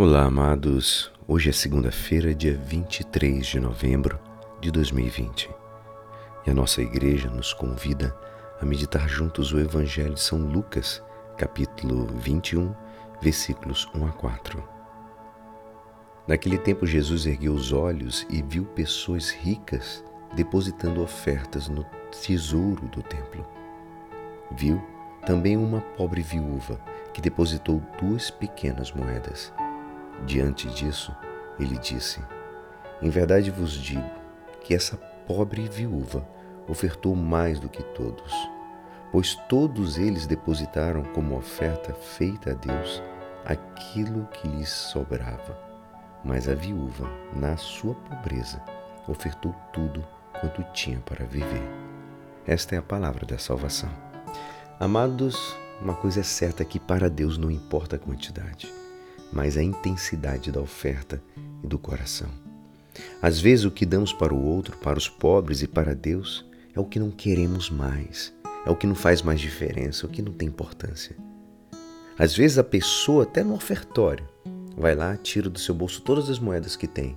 Olá, amados. Hoje é segunda-feira, dia 23 de novembro de 2020. E a nossa igreja nos convida a meditar juntos o Evangelho de São Lucas, capítulo 21, versículos 1 a 4. Naquele tempo, Jesus ergueu os olhos e viu pessoas ricas depositando ofertas no tesouro do templo. Viu também uma pobre viúva que depositou duas pequenas moedas. Diante disso, ele disse: Em verdade vos digo que essa pobre viúva ofertou mais do que todos, pois todos eles depositaram como oferta feita a Deus aquilo que lhes sobrava. Mas a viúva, na sua pobreza, ofertou tudo quanto tinha para viver. Esta é a palavra da salvação. Amados, uma coisa é certa que para Deus não importa a quantidade mas a intensidade da oferta e do coração. Às vezes, o que damos para o outro, para os pobres e para Deus, é o que não queremos mais, é o que não faz mais diferença, é o que não tem importância. Às vezes, a pessoa, até no ofertório, vai lá, tira do seu bolso todas as moedas que tem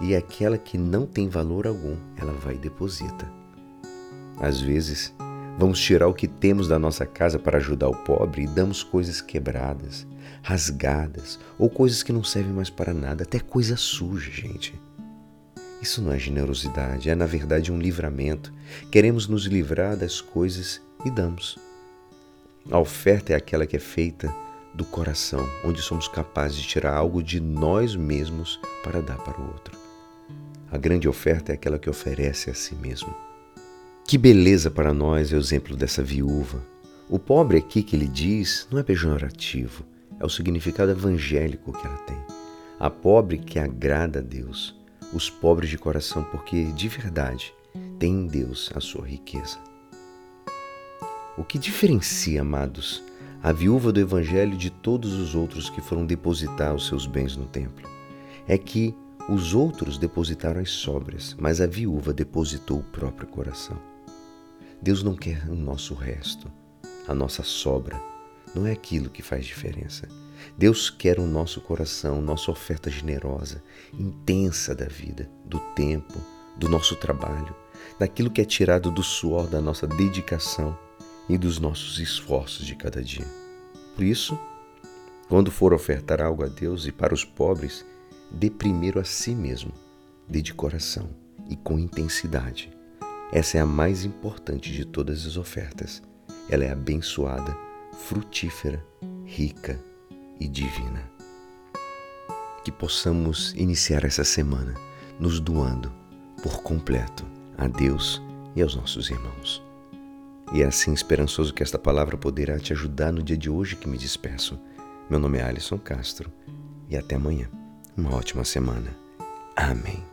e aquela que não tem valor algum, ela vai e deposita. Às vezes, vamos tirar o que temos da nossa casa para ajudar o pobre e damos coisas quebradas, rasgadas ou coisas que não servem mais para nada, até coisa suja, gente. Isso não é generosidade, é na verdade um livramento. Queremos nos livrar das coisas e damos. A oferta é aquela que é feita do coração, onde somos capazes de tirar algo de nós mesmos para dar para o outro. A grande oferta é aquela que oferece a si mesmo. Que beleza para nós é o exemplo dessa viúva. O pobre aqui que ele diz não é pejorativo, é o significado evangélico que ela tem. A pobre que agrada a Deus, os pobres de coração, porque de verdade tem em Deus a sua riqueza. O que diferencia, amados, a viúva do Evangelho de todos os outros que foram depositar os seus bens no templo é que os outros depositaram as sobras, mas a viúva depositou o próprio coração. Deus não quer o nosso resto, a nossa sobra, não é aquilo que faz diferença. Deus quer o nosso coração, nossa oferta generosa, intensa da vida, do tempo, do nosso trabalho, daquilo que é tirado do suor da nossa dedicação e dos nossos esforços de cada dia. Por isso, quando for ofertar algo a Deus e para os pobres, dê primeiro a si mesmo, dê de coração e com intensidade. Essa é a mais importante de todas as ofertas. Ela é abençoada frutífera, rica e divina. Que possamos iniciar essa semana nos doando por completo a Deus e aos nossos irmãos. E é assim esperançoso que esta palavra poderá te ajudar no dia de hoje que me despeço. Meu nome é Alisson Castro e até amanhã. Uma ótima semana. Amém.